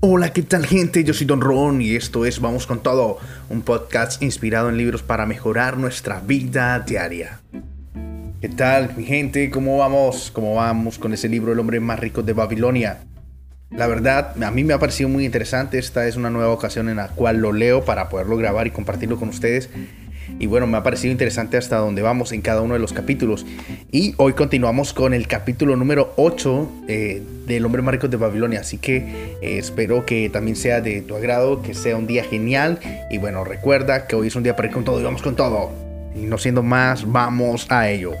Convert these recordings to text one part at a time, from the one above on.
Hola, ¿qué tal gente? Yo soy Don Ron y esto es Vamos con Todo, un podcast inspirado en libros para mejorar nuestra vida diaria. ¿Qué tal mi gente? ¿Cómo vamos? ¿Cómo vamos con ese libro El hombre más rico de Babilonia? La verdad, a mí me ha parecido muy interesante. Esta es una nueva ocasión en la cual lo leo para poderlo grabar y compartirlo con ustedes. Y bueno, me ha parecido interesante hasta donde vamos en cada uno de los capítulos. Y hoy continuamos con el capítulo número 8 eh, del hombre rico de Babilonia. Así que eh, espero que también sea de tu agrado, que sea un día genial. Y bueno, recuerda que hoy es un día para ir con todo y vamos con todo. Y no siendo más, vamos a ello.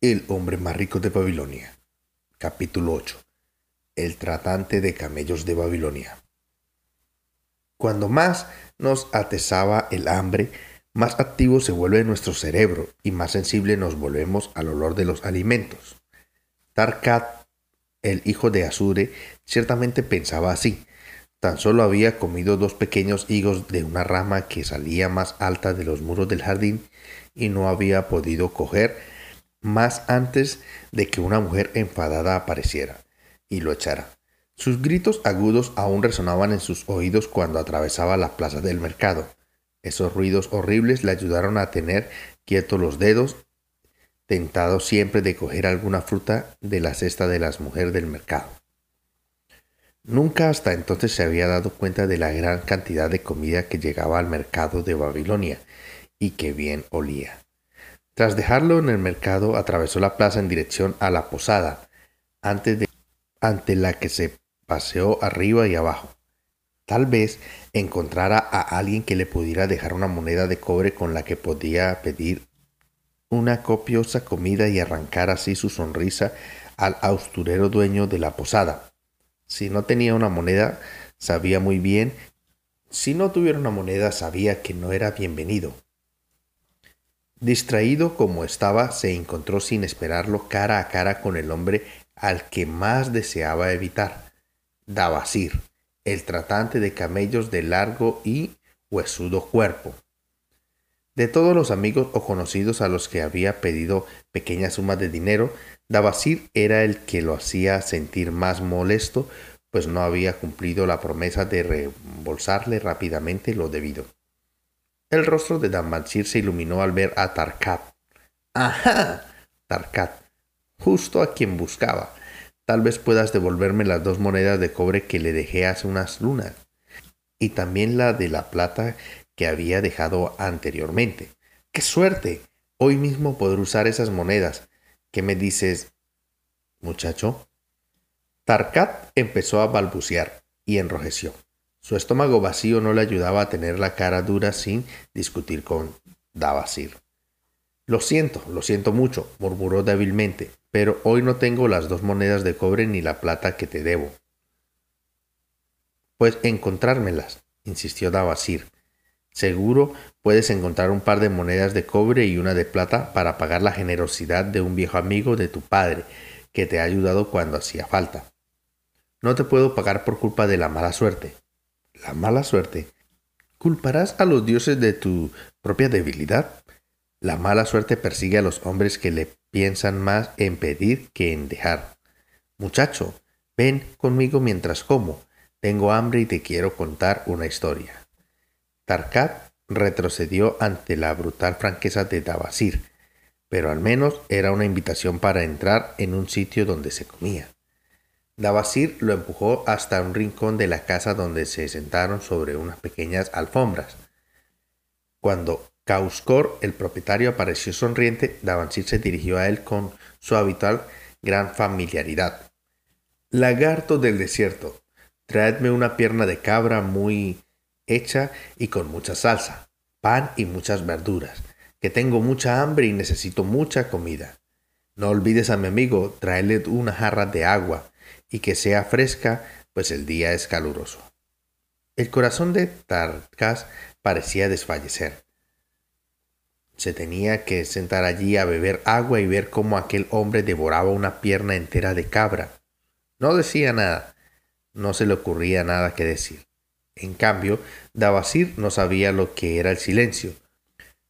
El hombre más rico de Babilonia. Capítulo 8 el tratante de camellos de Babilonia. Cuando más nos atesaba el hambre, más activo se vuelve nuestro cerebro y más sensible nos volvemos al olor de los alimentos. Tarkat, el hijo de Asure, ciertamente pensaba así. Tan solo había comido dos pequeños higos de una rama que salía más alta de los muros del jardín y no había podido coger más antes de que una mujer enfadada apareciera y lo echara. Sus gritos agudos aún resonaban en sus oídos cuando atravesaba la plaza del mercado. Esos ruidos horribles le ayudaron a tener quietos los dedos, tentado siempre de coger alguna fruta de la cesta de las mujeres del mercado. Nunca hasta entonces se había dado cuenta de la gran cantidad de comida que llegaba al mercado de Babilonia y que bien olía. Tras dejarlo en el mercado, atravesó la plaza en dirección a la posada, antes de ante la que se paseó arriba y abajo. Tal vez encontrara a alguien que le pudiera dejar una moneda de cobre con la que podía pedir una copiosa comida y arrancar así su sonrisa al austurero dueño de la posada. Si no tenía una moneda, sabía muy bien. Si no tuviera una moneda, sabía que no era bienvenido. Distraído como estaba, se encontró sin esperarlo cara a cara con el hombre al que más deseaba evitar, Dabasir, el tratante de camellos de largo y huesudo cuerpo. De todos los amigos o conocidos a los que había pedido pequeñas sumas de dinero, Dabasir era el que lo hacía sentir más molesto, pues no había cumplido la promesa de reembolsarle rápidamente lo debido. El rostro de Dabasir se iluminó al ver a Tarkat. ¡Ajá! Tarkat, justo a quien buscaba. Tal vez puedas devolverme las dos monedas de cobre que le dejé hace unas lunas, y también la de la plata que había dejado anteriormente. ¡Qué suerte! Hoy mismo podré usar esas monedas. ¿Qué me dices, muchacho? Tarkat empezó a balbucear y enrojeció. Su estómago vacío no le ayudaba a tener la cara dura sin discutir con Davasir. Lo siento, lo siento mucho, murmuró débilmente, pero hoy no tengo las dos monedas de cobre ni la plata que te debo. Pues encontrármelas, insistió Davasir. Seguro puedes encontrar un par de monedas de cobre y una de plata para pagar la generosidad de un viejo amigo de tu padre que te ha ayudado cuando hacía falta. No te puedo pagar por culpa de la mala suerte. ¿La mala suerte? ¿Culparás a los dioses de tu propia debilidad? La mala suerte persigue a los hombres que le piensan más en pedir que en dejar. Muchacho, ven conmigo mientras como. Tengo hambre y te quiero contar una historia. Tarkat retrocedió ante la brutal franqueza de Dabasir, pero al menos era una invitación para entrar en un sitio donde se comía. Dabasir lo empujó hasta un rincón de la casa donde se sentaron sobre unas pequeñas alfombras. Cuando Causkor, el propietario, apareció sonriente. Davansir se dirigió a él con su habitual gran familiaridad. Lagarto del desierto, traedme una pierna de cabra muy hecha y con mucha salsa, pan y muchas verduras, que tengo mucha hambre y necesito mucha comida. No olvides a mi amigo traerle una jarra de agua y que sea fresca, pues el día es caluroso. El corazón de Tarkas parecía desfallecer. Se tenía que sentar allí a beber agua y ver cómo aquel hombre devoraba una pierna entera de cabra. No decía nada, no se le ocurría nada que decir. En cambio, Dabasir no sabía lo que era el silencio.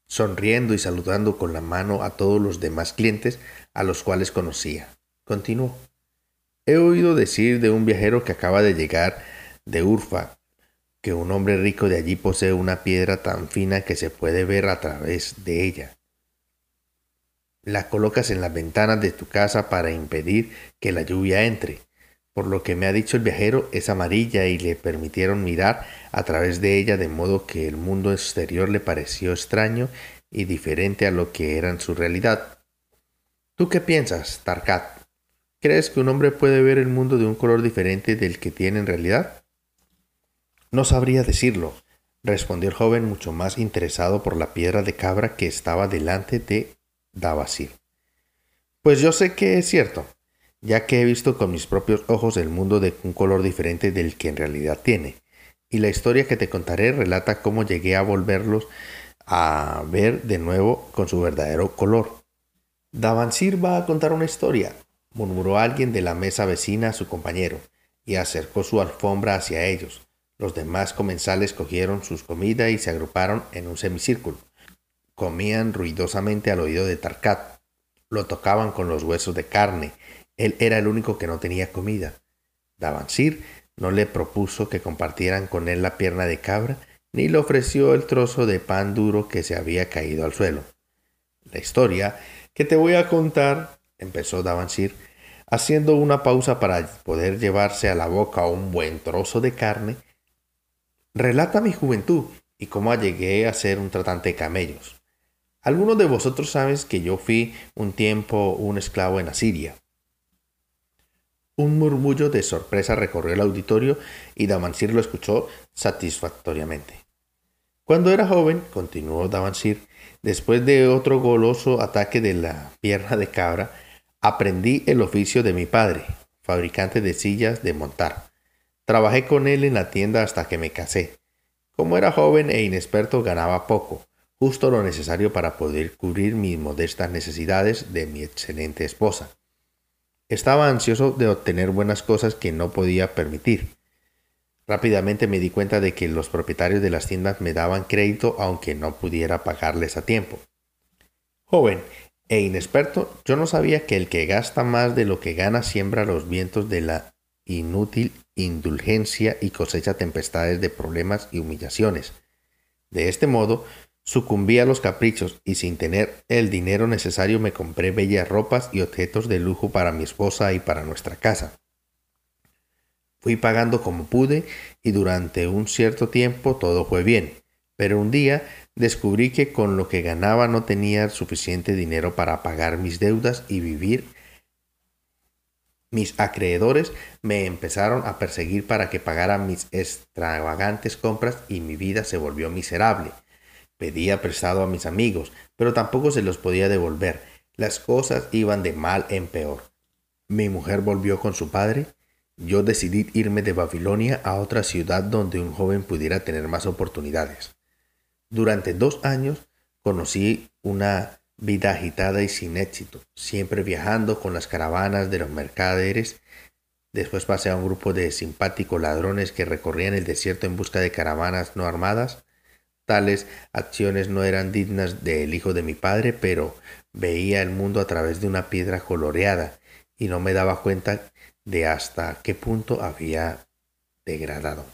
sonriendo y saludando con la mano a todos los demás clientes a los cuales conocía. Continuó. He oído decir de un viajero que acaba de llegar de Urfa, que un hombre rico de allí posee una piedra tan fina que se puede ver a través de ella. La colocas en las ventanas de tu casa para impedir que la lluvia entre. Por lo que me ha dicho el viajero, es amarilla y le permitieron mirar a través de ella de modo que el mundo exterior le pareció extraño y diferente a lo que era en su realidad. ¿Tú qué piensas, Tarkat? ¿Crees que un hombre puede ver el mundo de un color diferente del que tiene en realidad? No sabría decirlo, respondió el joven mucho más interesado por la piedra de cabra que estaba delante de Davasir. Pues yo sé que es cierto, ya que he visto con mis propios ojos el mundo de un color diferente del que en realidad tiene, y la historia que te contaré relata cómo llegué a volverlos a ver de nuevo con su verdadero color. Davansir va a contar una historia, murmuró alguien de la mesa vecina a su compañero, y acercó su alfombra hacia ellos. Los demás comensales cogieron sus comidas y se agruparon en un semicírculo. Comían ruidosamente al oído de Tarkat. Lo tocaban con los huesos de carne. Él era el único que no tenía comida. Davansir no le propuso que compartieran con él la pierna de cabra, ni le ofreció el trozo de pan duro que se había caído al suelo. La historia que te voy a contar, empezó Davansir, haciendo una pausa para poder llevarse a la boca un buen trozo de carne, relata mi juventud y cómo llegué a ser un tratante de camellos. Algunos de vosotros saben que yo fui un tiempo un esclavo en Asiria. Un murmullo de sorpresa recorrió el auditorio y Damansir lo escuchó satisfactoriamente. Cuando era joven, continuó Davansir, después de otro goloso ataque de la pierna de cabra, aprendí el oficio de mi padre, fabricante de sillas de montar. Trabajé con él en la tienda hasta que me casé. Como era joven e inexperto ganaba poco, justo lo necesario para poder cubrir mis modestas necesidades de mi excelente esposa. Estaba ansioso de obtener buenas cosas que no podía permitir. Rápidamente me di cuenta de que los propietarios de las tiendas me daban crédito aunque no pudiera pagarles a tiempo. Joven e inexperto, yo no sabía que el que gasta más de lo que gana siembra los vientos de la inútil indulgencia y cosecha tempestades de problemas y humillaciones. De este modo, sucumbí a los caprichos y sin tener el dinero necesario me compré bellas ropas y objetos de lujo para mi esposa y para nuestra casa. Fui pagando como pude y durante un cierto tiempo todo fue bien. Pero un día descubrí que con lo que ganaba no tenía suficiente dinero para pagar mis deudas y vivir. Mis acreedores me empezaron a perseguir para que pagara mis extravagantes compras y mi vida se volvió miserable. Pedía prestado a mis amigos, pero tampoco se los podía devolver. Las cosas iban de mal en peor. Mi mujer volvió con su padre yo decidí irme de Babilonia a otra ciudad donde un joven pudiera tener más oportunidades. Durante dos años conocí una vida agitada y sin éxito, siempre viajando con las caravanas de los mercaderes. Después pasé a un grupo de simpáticos ladrones que recorrían el desierto en busca de caravanas no armadas. Tales acciones no eran dignas del hijo de mi padre, pero veía el mundo a través de una piedra coloreada y no me daba cuenta de hasta qué punto había degradado.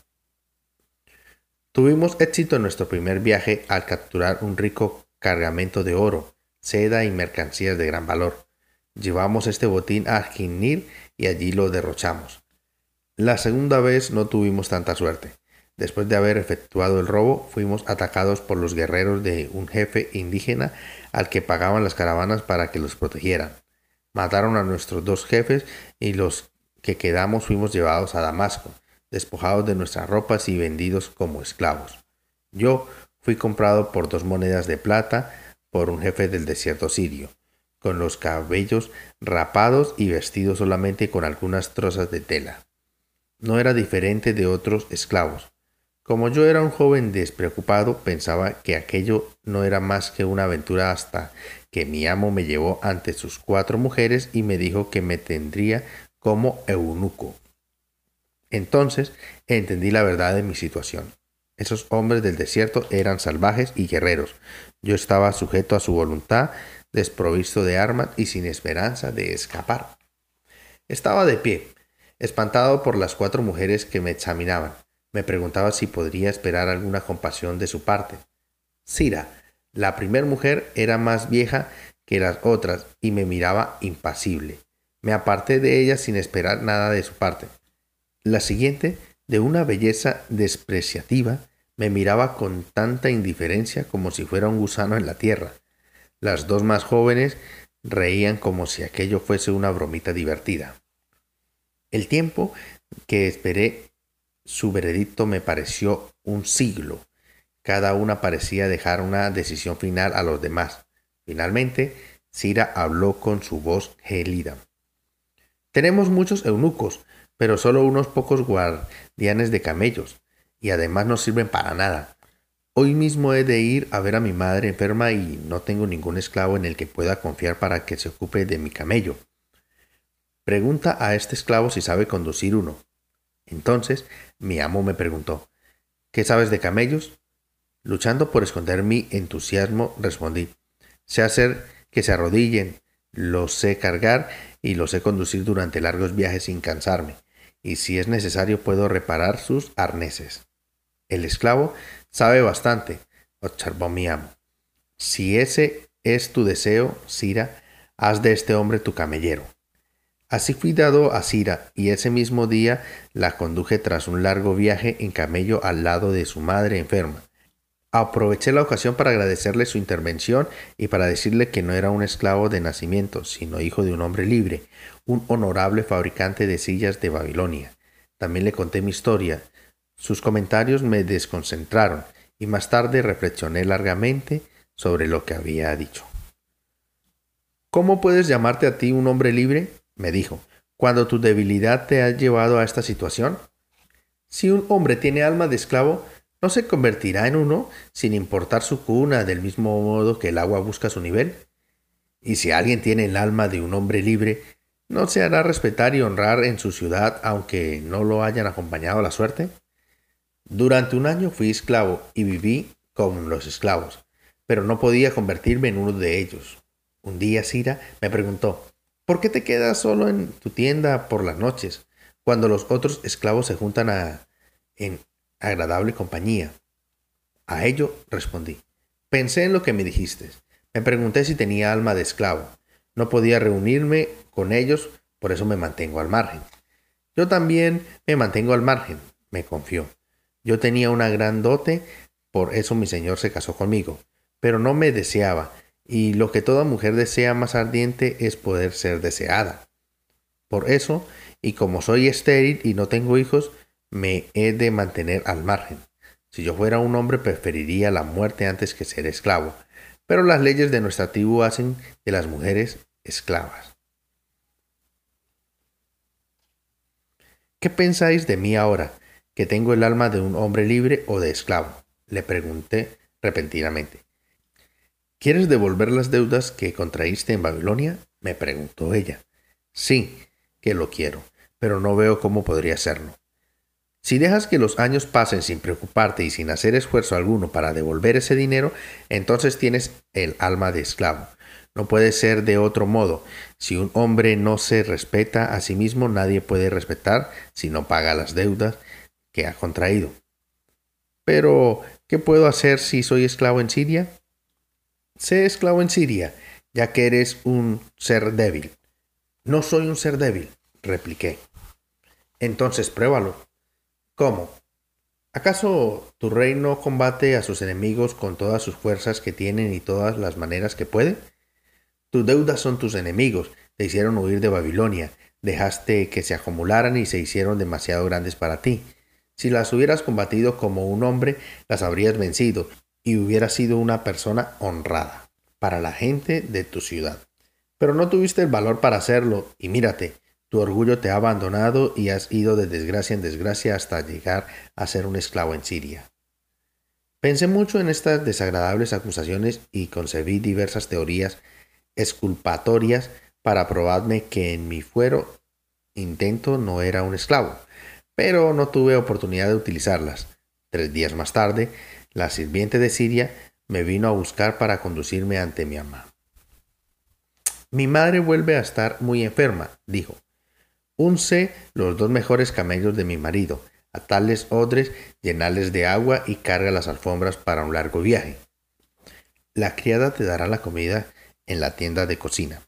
Tuvimos éxito en nuestro primer viaje al capturar un rico cargamento de oro, seda y mercancías de gran valor. Llevamos este botín a Ginir y allí lo derrochamos. La segunda vez no tuvimos tanta suerte. Después de haber efectuado el robo, fuimos atacados por los guerreros de un jefe indígena al que pagaban las caravanas para que los protegieran. Mataron a nuestros dos jefes y los que quedamos fuimos llevados a Damasco, despojados de nuestras ropas y vendidos como esclavos. Yo fui comprado por dos monedas de plata por un jefe del desierto sirio, con los cabellos rapados y vestido solamente con algunas trozas de tela. No era diferente de otros esclavos. Como yo era un joven despreocupado, pensaba que aquello no era más que una aventura hasta que mi amo me llevó ante sus cuatro mujeres y me dijo que me tendría como eunuco. Entonces entendí la verdad de mi situación. Esos hombres del desierto eran salvajes y guerreros. Yo estaba sujeto a su voluntad, desprovisto de armas y sin esperanza de escapar. Estaba de pie, espantado por las cuatro mujeres que me examinaban. Me preguntaba si podría esperar alguna compasión de su parte. Sira, la primera mujer, era más vieja que las otras y me miraba impasible. Me aparté de ella sin esperar nada de su parte. La siguiente, de una belleza despreciativa, me miraba con tanta indiferencia como si fuera un gusano en la tierra. Las dos más jóvenes reían como si aquello fuese una bromita divertida. El tiempo que esperé su veredicto me pareció un siglo. Cada una parecía dejar una decisión final a los demás. Finalmente, Cira habló con su voz gélida. Tenemos muchos eunucos, pero solo unos pocos guardianes de camellos, y además no sirven para nada. Hoy mismo he de ir a ver a mi madre enferma y no tengo ningún esclavo en el que pueda confiar para que se ocupe de mi camello. Pregunta a este esclavo si sabe conducir uno. Entonces mi amo me preguntó, ¿qué sabes de camellos? Luchando por esconder mi entusiasmo, respondí, sé hacer que se arrodillen, los sé cargar y los sé conducir durante largos viajes sin cansarme, y si es necesario puedo reparar sus arneses. El esclavo sabe bastante, observó mi amo. Si ese es tu deseo, Sira, haz de este hombre tu camellero. Así fui dado a Sira, y ese mismo día la conduje tras un largo viaje en camello al lado de su madre enferma. Aproveché la ocasión para agradecerle su intervención y para decirle que no era un esclavo de nacimiento, sino hijo de un hombre libre, un honorable fabricante de sillas de Babilonia. También le conté mi historia. Sus comentarios me desconcentraron y más tarde reflexioné largamente sobre lo que había dicho. ¿Cómo puedes llamarte a ti un hombre libre? me dijo, cuando tu debilidad te ha llevado a esta situación? Si un hombre tiene alma de esclavo, ¿no se convertirá en uno sin importar su cuna del mismo modo que el agua busca su nivel? Y si alguien tiene el alma de un hombre libre, ¿no se hará respetar y honrar en su ciudad aunque no lo hayan acompañado la suerte? Durante un año fui esclavo y viví con los esclavos, pero no podía convertirme en uno de ellos. Un día Sira me preguntó, ¿Por qué te quedas solo en tu tienda por las noches, cuando los otros esclavos se juntan en agradable compañía? A ello respondí. Pensé en lo que me dijiste. Me pregunté si tenía alma de esclavo. No podía reunirme con ellos, por eso me mantengo al margen. Yo también me mantengo al margen, me confió. Yo tenía una gran dote, por eso mi señor se casó conmigo, pero no me deseaba, y lo que toda mujer desea más ardiente es poder ser deseada. Por eso, y como soy estéril y no tengo hijos, me he de mantener al margen. Si yo fuera un hombre preferiría la muerte antes que ser esclavo, pero las leyes de nuestra tribu hacen de las mujeres esclavas. ¿Qué pensáis de mí ahora, que tengo el alma de un hombre libre o de esclavo? Le pregunté repentinamente. ¿Quieres devolver las deudas que contraíste en Babilonia? me preguntó ella. Sí, que lo quiero, pero no veo cómo podría hacerlo. Si dejas que los años pasen sin preocuparte y sin hacer esfuerzo alguno para devolver ese dinero, entonces tienes el alma de esclavo. No puede ser de otro modo. Si un hombre no se respeta a sí mismo, nadie puede respetar si no paga las deudas que ha contraído. Pero, ¿qué puedo hacer si soy esclavo en Siria? Sé esclavo en Siria, ya que eres un ser débil. No soy un ser débil, repliqué. Entonces pruébalo. ¿Cómo? ¿Acaso tu rey no combate a sus enemigos con todas sus fuerzas que tienen y todas las maneras que puede? Tus deudas son tus enemigos, te hicieron huir de Babilonia, dejaste que se acumularan y se hicieron demasiado grandes para ti. Si las hubieras combatido como un hombre, las habrías vencido, y hubieras sido una persona honrada para la gente de tu ciudad. Pero no tuviste el valor para hacerlo y mírate, tu orgullo te ha abandonado y has ido de desgracia en desgracia hasta llegar a ser un esclavo en Siria. Pensé mucho en estas desagradables acusaciones y concebí diversas teorías exculpatorias para probarme que en mi fuero intento no era un esclavo, pero no tuve oportunidad de utilizarlas. Tres días más tarde, la sirviente de Siria me vino a buscar para conducirme ante mi mamá. Mi madre vuelve a estar muy enferma, dijo. Unce los dos mejores camellos de mi marido, a tales odres, llenales de agua y carga las alfombras para un largo viaje. La criada te dará la comida en la tienda de cocina.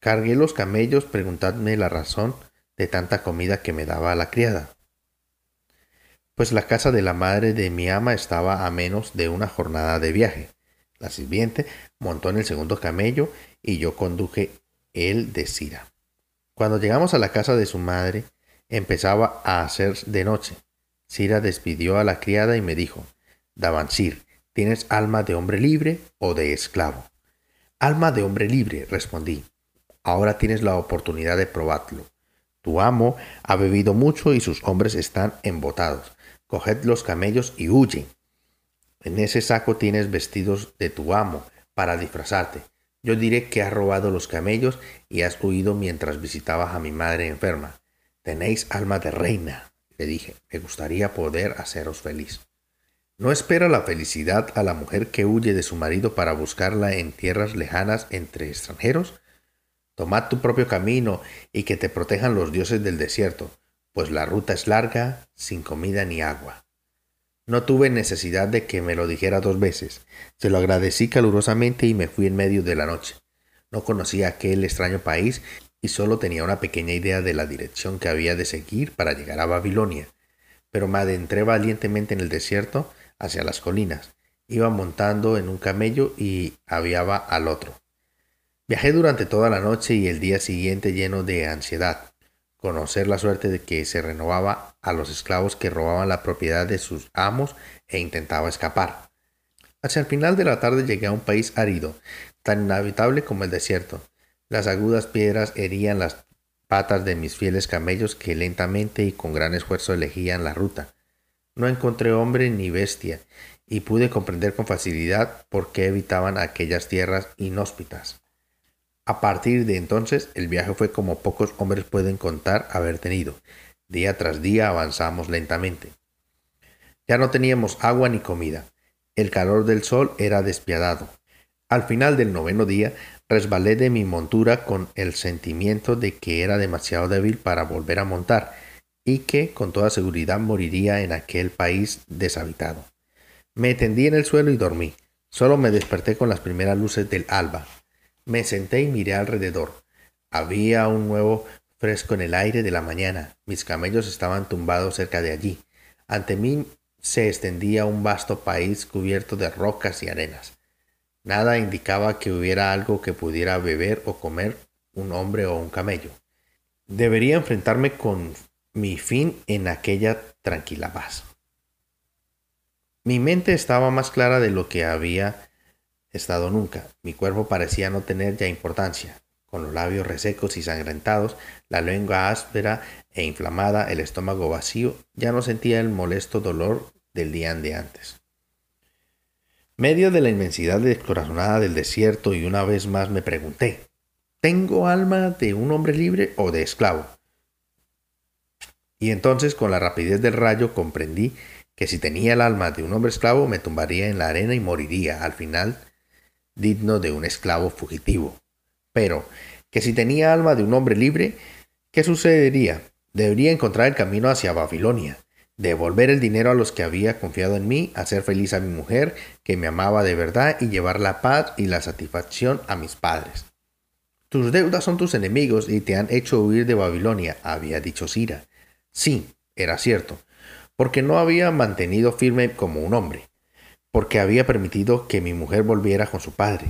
Cargué los camellos, preguntadme la razón de tanta comida que me daba la criada. Pues la casa de la madre de mi ama estaba a menos de una jornada de viaje. La sirviente montó en el segundo camello y yo conduje el de Sira. Cuando llegamos a la casa de su madre, empezaba a hacer de noche. Sira despidió a la criada y me dijo, Davansir, ¿tienes alma de hombre libre o de esclavo? Alma de hombre libre, respondí. Ahora tienes la oportunidad de probarlo. Tu amo ha bebido mucho y sus hombres están embotados. Coged los camellos y huye. En ese saco tienes vestidos de tu amo para disfrazarte. Yo diré que has robado los camellos y has huido mientras visitabas a mi madre enferma. Tenéis alma de reina, le dije. Me gustaría poder haceros feliz. ¿No espera la felicidad a la mujer que huye de su marido para buscarla en tierras lejanas entre extranjeros? Tomad tu propio camino y que te protejan los dioses del desierto, pues la ruta es larga, sin comida ni agua. No tuve necesidad de que me lo dijera dos veces. Se lo agradecí calurosamente y me fui en medio de la noche. No conocía aquel extraño país y solo tenía una pequeña idea de la dirección que había de seguir para llegar a Babilonia. Pero me adentré valientemente en el desierto hacia las colinas. Iba montando en un camello y aviaba al otro. Viajé durante toda la noche y el día siguiente lleno de ansiedad. Conocer la suerte de que se renovaba a los esclavos que robaban la propiedad de sus amos e intentaba escapar. Hacia el final de la tarde llegué a un país árido, tan inhabitable como el desierto. Las agudas piedras herían las patas de mis fieles camellos que lentamente y con gran esfuerzo elegían la ruta. No encontré hombre ni bestia, y pude comprender con facilidad por qué evitaban aquellas tierras inhóspitas. A partir de entonces, el viaje fue como pocos hombres pueden contar haber tenido. Día tras día avanzamos lentamente. Ya no teníamos agua ni comida. El calor del sol era despiadado. Al final del noveno día, resbalé de mi montura con el sentimiento de que era demasiado débil para volver a montar y que con toda seguridad moriría en aquel país deshabitado. Me tendí en el suelo y dormí. Solo me desperté con las primeras luces del alba. Me senté y miré alrededor. Había un nuevo fresco en el aire de la mañana. Mis camellos estaban tumbados cerca de allí. Ante mí se extendía un vasto país cubierto de rocas y arenas. Nada indicaba que hubiera algo que pudiera beber o comer un hombre o un camello. Debería enfrentarme con mi fin en aquella tranquila paz. Mi mente estaba más clara de lo que había estado nunca. Mi cuerpo parecía no tener ya importancia. Con los labios resecos y sangrentados, la lengua áspera e inflamada, el estómago vacío, ya no sentía el molesto dolor del día de antes. Medio de la inmensidad descorazonada del desierto y una vez más me pregunté, ¿tengo alma de un hombre libre o de esclavo? Y entonces con la rapidez del rayo comprendí que si tenía el alma de un hombre esclavo me tumbaría en la arena y moriría al final digno de un esclavo fugitivo. Pero, que si tenía alma de un hombre libre, ¿qué sucedería? Debería encontrar el camino hacia Babilonia, devolver el dinero a los que había confiado en mí, hacer feliz a mi mujer, que me amaba de verdad, y llevar la paz y la satisfacción a mis padres. Tus deudas son tus enemigos y te han hecho huir de Babilonia, había dicho Sira. Sí, era cierto, porque no había mantenido firme como un hombre porque había permitido que mi mujer volviera con su padre.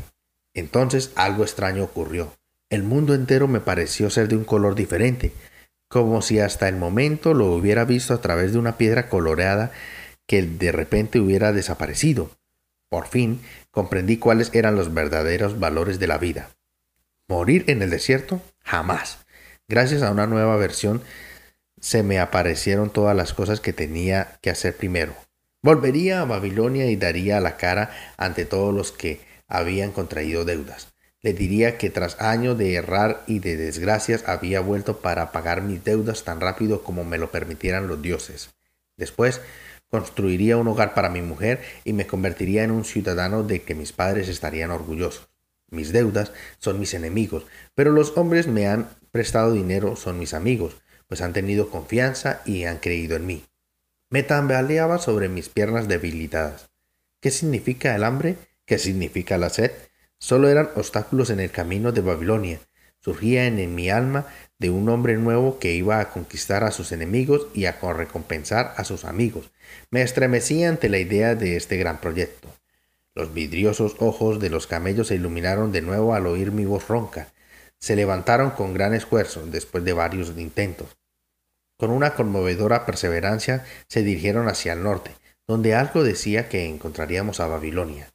Entonces algo extraño ocurrió. El mundo entero me pareció ser de un color diferente, como si hasta el momento lo hubiera visto a través de una piedra coloreada que de repente hubiera desaparecido. Por fin comprendí cuáles eran los verdaderos valores de la vida. Morir en el desierto, jamás. Gracias a una nueva versión se me aparecieron todas las cosas que tenía que hacer primero. Volvería a Babilonia y daría la cara ante todos los que habían contraído deudas. Le diría que tras años de errar y de desgracias había vuelto para pagar mis deudas tan rápido como me lo permitieran los dioses. Después construiría un hogar para mi mujer y me convertiría en un ciudadano de que mis padres estarían orgullosos. Mis deudas son mis enemigos, pero los hombres me han prestado dinero son mis amigos, pues han tenido confianza y han creído en mí. Me tambaleaba sobre mis piernas debilitadas. ¿Qué significa el hambre? ¿Qué significa la sed? Solo eran obstáculos en el camino de Babilonia. Surgían en mi alma de un hombre nuevo que iba a conquistar a sus enemigos y a recompensar a sus amigos. Me estremecí ante la idea de este gran proyecto. Los vidriosos ojos de los camellos se iluminaron de nuevo al oír mi voz ronca. Se levantaron con gran esfuerzo después de varios intentos. Con una conmovedora perseverancia se dirigieron hacia el norte, donde algo decía que encontraríamos a Babilonia.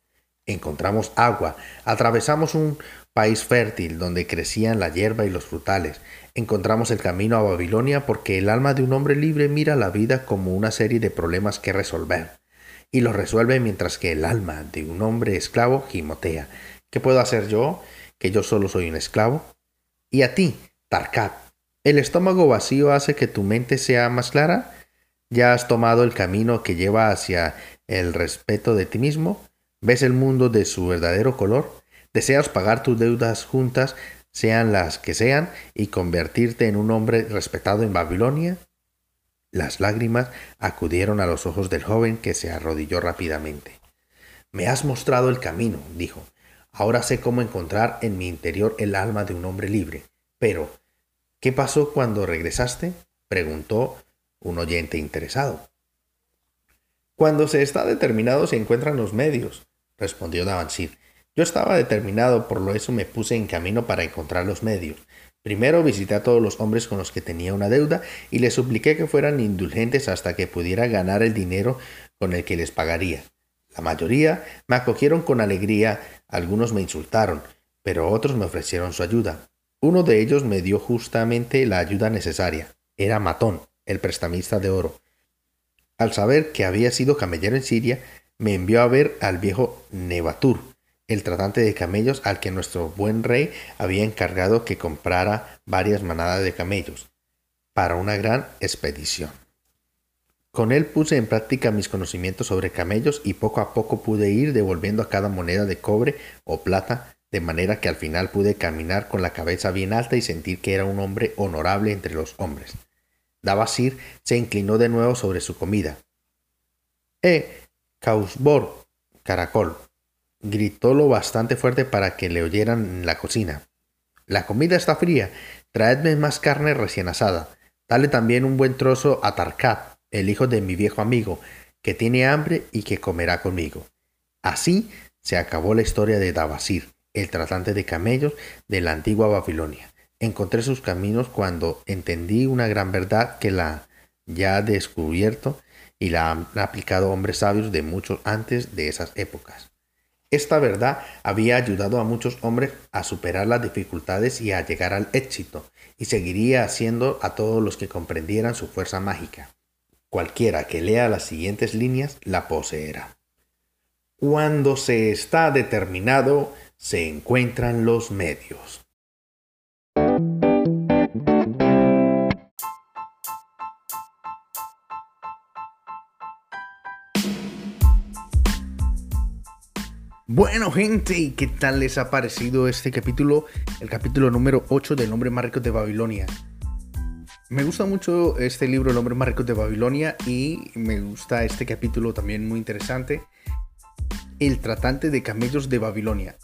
Encontramos agua, atravesamos un país fértil donde crecían la hierba y los frutales. Encontramos el camino a Babilonia porque el alma de un hombre libre mira la vida como una serie de problemas que resolver, y los resuelve mientras que el alma de un hombre esclavo gimotea. ¿Qué puedo hacer yo? ¿Que yo solo soy un esclavo? Y a ti, Tarkat, ¿el estómago vacío hace que tu mente sea más clara? ¿Ya has tomado el camino que lleva hacia el respeto de ti mismo? ¿Ves el mundo de su verdadero color? ¿Deseas pagar tus deudas juntas, sean las que sean, y convertirte en un hombre respetado en Babilonia? Las lágrimas acudieron a los ojos del joven que se arrodilló rápidamente. Me has mostrado el camino, dijo. Ahora sé cómo encontrar en mi interior el alma de un hombre libre. Pero, ¿qué pasó cuando regresaste? preguntó un oyente interesado. Cuando se está determinado se encuentran los medios, respondió Davansir. Yo estaba determinado, por lo eso me puse en camino para encontrar los medios. Primero visité a todos los hombres con los que tenía una deuda y les supliqué que fueran indulgentes hasta que pudiera ganar el dinero con el que les pagaría. La mayoría me acogieron con alegría, algunos me insultaron, pero otros me ofrecieron su ayuda. Uno de ellos me dio justamente la ayuda necesaria. Era Matón, el prestamista de oro. Al saber que había sido camellero en Siria, me envió a ver al viejo Nebatur, el tratante de camellos al que nuestro buen rey había encargado que comprara varias manadas de camellos para una gran expedición. Con él puse en práctica mis conocimientos sobre camellos y poco a poco pude ir devolviendo a cada moneda de cobre o plata, de manera que al final pude caminar con la cabeza bien alta y sentir que era un hombre honorable entre los hombres. Dabasir se inclinó de nuevo sobre su comida. ¡Eh! Causbor, caracol, gritó lo bastante fuerte para que le oyeran en la cocina. La comida está fría. Traedme más carne recién asada. Dale también un buen trozo a Tarkat, el hijo de mi viejo amigo, que tiene hambre y que comerá conmigo. Así se acabó la historia de Dabasir, el tratante de camellos de la antigua Babilonia. Encontré sus caminos cuando entendí una gran verdad que la ya descubierto y la han aplicado hombres sabios de muchos antes de esas épocas. Esta verdad había ayudado a muchos hombres a superar las dificultades y a llegar al éxito, y seguiría haciendo a todos los que comprendieran su fuerza mágica. Cualquiera que lea las siguientes líneas la poseerá. Cuando se está determinado, se encuentran los medios. Bueno, gente, ¿qué tal les ha parecido este capítulo? El capítulo número 8 del Hombre más de Babilonia. Me gusta mucho este libro, El hombre más de Babilonia, y me gusta este capítulo también muy interesante, El tratante de camellos de Babilonia.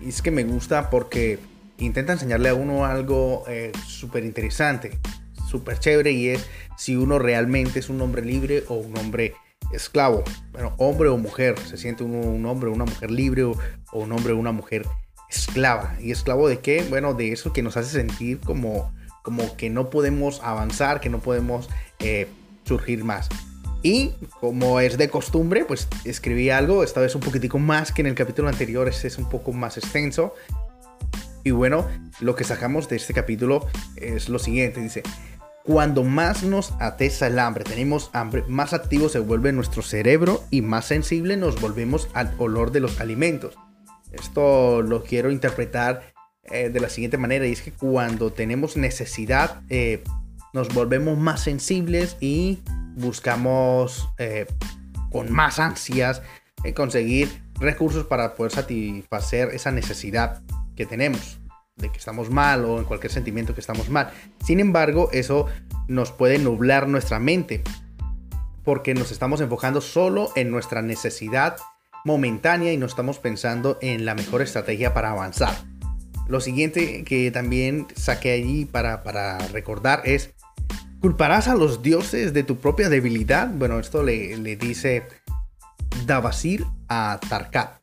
Es que me gusta porque intenta enseñarle a uno algo eh, súper interesante, súper chévere, y es si uno realmente es un hombre libre o un hombre esclavo, bueno, hombre o mujer, se siente uno un hombre o una mujer libre o, un hombre o una mujer esclava. ¿Y esclavo de qué? Bueno, de eso que nos hace sentir como, como que no podemos avanzar, que no podemos eh, surgir más. Y como es de costumbre, pues escribí algo, esta vez un poquitico más que en el capítulo anterior, este es un poco más extenso. Y bueno, lo que sacamos de este capítulo es lo siguiente, dice, cuando más nos atesa el hambre, tenemos hambre, más activo se vuelve nuestro cerebro y más sensible nos volvemos al olor de los alimentos. Esto lo quiero interpretar eh, de la siguiente manera y es que cuando tenemos necesidad eh, nos volvemos más sensibles y buscamos eh, con más ansias de conseguir recursos para poder satisfacer esa necesidad que tenemos de que estamos mal o en cualquier sentimiento que estamos mal. Sin embargo, eso nos puede nublar nuestra mente porque nos estamos enfocando solo en nuestra necesidad momentánea y no estamos pensando en la mejor estrategia para avanzar. Lo siguiente que también saqué allí para, para recordar es, ¿culparás a los dioses de tu propia debilidad? Bueno, esto le, le dice Davasir a Tarkat.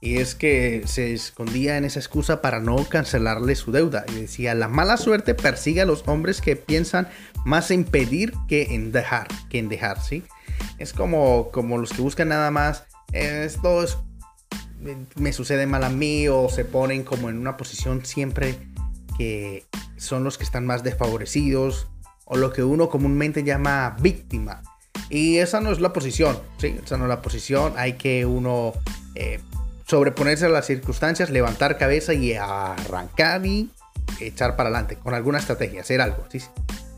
Y es que se escondía en esa excusa para no cancelarle su deuda. Y decía, la mala suerte persigue a los hombres que piensan más en pedir que en dejar, que en dejar, ¿sí? Es como, como los que buscan nada más, esto es, me sucede mal a mí o se ponen como en una posición siempre que son los que están más desfavorecidos o lo que uno comúnmente llama víctima. Y esa no es la posición, ¿sí? Esa no es la posición. Hay que uno eh, sobreponerse a las circunstancias, levantar cabeza y arrancar y echar para adelante con alguna estrategia, hacer algo. ¿sí?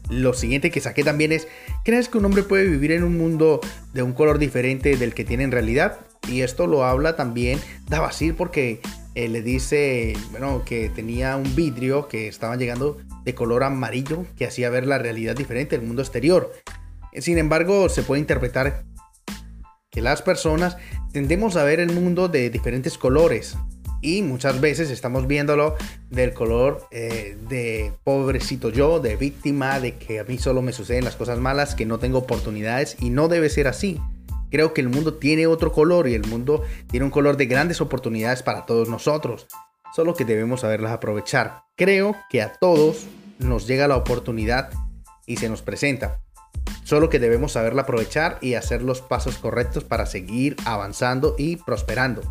Lo siguiente que saqué también es, ¿crees que un hombre puede vivir en un mundo de un color diferente del que tiene en realidad? Y esto lo habla también Davasir porque eh, le dice, bueno, que tenía un vidrio que estaba llegando de color amarillo que hacía ver la realidad diferente del mundo exterior. Sin embargo, se puede interpretar que las personas tendemos a ver el mundo de diferentes colores y muchas veces estamos viéndolo del color eh, de pobrecito yo, de víctima, de que a mí solo me suceden las cosas malas, que no tengo oportunidades y no debe ser así. Creo que el mundo tiene otro color y el mundo tiene un color de grandes oportunidades para todos nosotros, solo que debemos saberlas aprovechar. Creo que a todos nos llega la oportunidad y se nos presenta solo que debemos saberla aprovechar y hacer los pasos correctos para seguir avanzando y prosperando.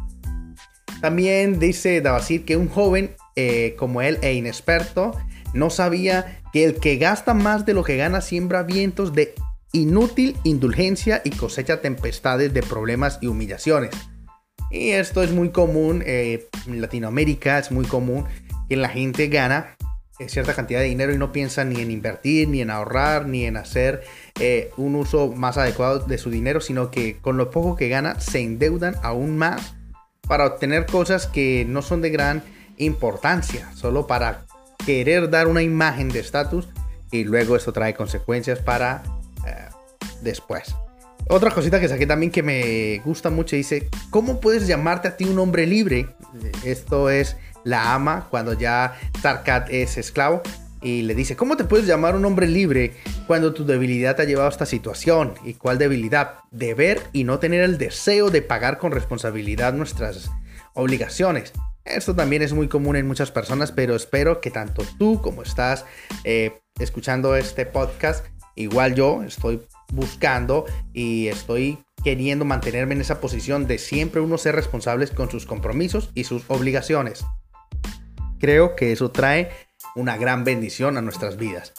También dice Davasir que un joven eh, como él e inexperto no sabía que el que gasta más de lo que gana siembra vientos de inútil indulgencia y cosecha tempestades de problemas y humillaciones. Y esto es muy común eh, en Latinoamérica, es muy común que la gente gana cierta cantidad de dinero y no piensa ni en invertir, ni en ahorrar, ni en hacer eh, un uso más adecuado de su dinero, sino que con lo poco que gana se endeudan aún más para obtener cosas que no son de gran importancia, solo para querer dar una imagen de estatus y luego eso trae consecuencias para después. Otra cosita que saqué también que me gusta mucho dice, ¿cómo puedes llamarte a ti un hombre libre? Esto es la ama cuando ya Tarkat es esclavo y le dice, ¿cómo te puedes llamar un hombre libre cuando tu debilidad te ha llevado a esta situación? ¿Y cuál debilidad? Deber y no tener el deseo de pagar con responsabilidad nuestras obligaciones. Esto también es muy común en muchas personas, pero espero que tanto tú como estás eh, escuchando este podcast, igual yo estoy buscando y estoy queriendo mantenerme en esa posición de siempre uno ser responsables con sus compromisos y sus obligaciones. Creo que eso trae una gran bendición a nuestras vidas.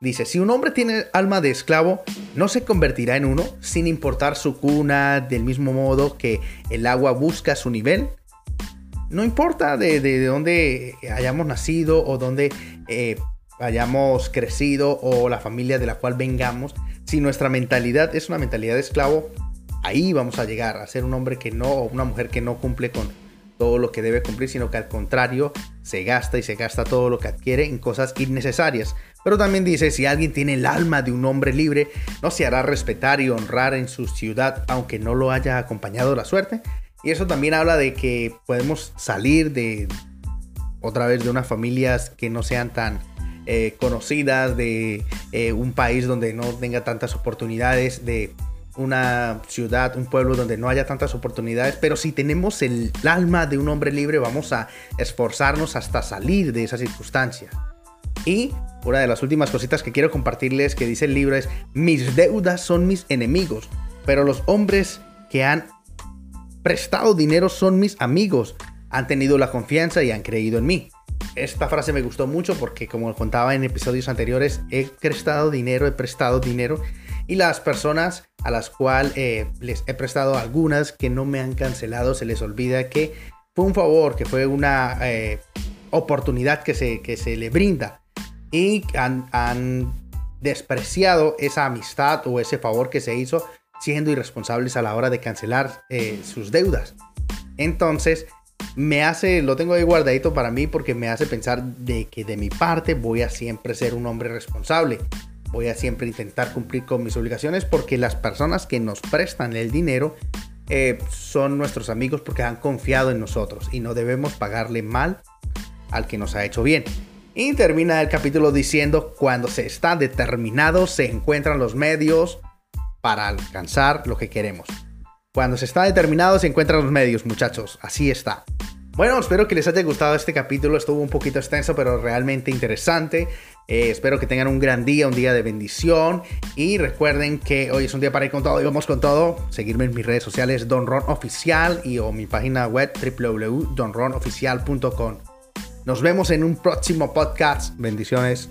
Dice, si un hombre tiene alma de esclavo, no se convertirá en uno sin importar su cuna, del mismo modo que el agua busca su nivel. No importa de, dónde hayamos nacido o dónde eh, hayamos crecido o la familia de la cual vengamos, si nuestra mentalidad es una mentalidad de esclavo, ahí vamos a llegar a ser un hombre que no o una mujer que no cumple con todo lo que debe cumplir, sino que al contrario se gasta y se gasta todo lo que adquiere en cosas innecesarias. Pero también dice, si alguien tiene el alma de un hombre libre, no se hará respetar y honrar en su ciudad, aunque no lo haya acompañado la suerte. Y eso también habla de que podemos salir de otra vez de unas familias que no sean tan eh, conocidas, de eh, un país donde no tenga tantas oportunidades, de una ciudad, un pueblo donde no haya tantas oportunidades, pero si tenemos el alma de un hombre libre, vamos a esforzarnos hasta salir de esa circunstancia. Y una de las últimas cositas que quiero compartirles que dice el libro es, mis deudas son mis enemigos, pero los hombres que han prestado dinero son mis amigos, han tenido la confianza y han creído en mí. Esta frase me gustó mucho porque como contaba en episodios anteriores, he prestado dinero, he prestado dinero y las personas a las cuales eh, les he prestado algunas que no me han cancelado, se les olvida que fue un favor, que fue una eh, oportunidad que se, que se le brinda y han, despreciado esa amistad o ese favor que se hizo siendo irresponsables a la hora de cancelar eh, sus deudas. Entonces, me hace, lo tengo ahí guardadito para mí porque me hace pensar de que de mi parte voy a siempre ser un hombre responsable. Voy a siempre intentar cumplir con mis obligaciones porque las personas que nos prestan el dinero eh, son nuestros amigos porque han confiado en nosotros y no debemos pagarle mal al que nos ha hecho bien. Y termina el capítulo diciendo, cuando se está determinado se encuentran los medios para alcanzar lo que queremos. Cuando se está determinado se encuentran los medios, muchachos. Así está. Bueno, espero que les haya gustado este capítulo. Estuvo un poquito extenso, pero realmente interesante. Eh, espero que tengan un gran día, un día de bendición. Y recuerden que hoy es un día para ir con todo y vamos con todo. Seguirme en mis redes sociales, Don Ron Oficial y o mi página web www.donronoficial.com. Nos vemos en un próximo podcast. Bendiciones.